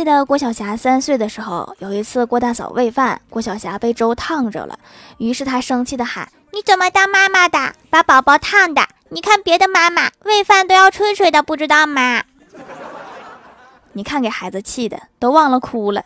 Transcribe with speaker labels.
Speaker 1: 记得郭晓霞三岁的时候有一次郭大嫂喂饭郭晓霞被粥烫着了于是她生气的喊
Speaker 2: 你怎么当妈妈的？把宝宝烫的你看别的妈妈喂饭都要吹吹的不知道吗？
Speaker 1: 你看给孩子气的都忘了哭了。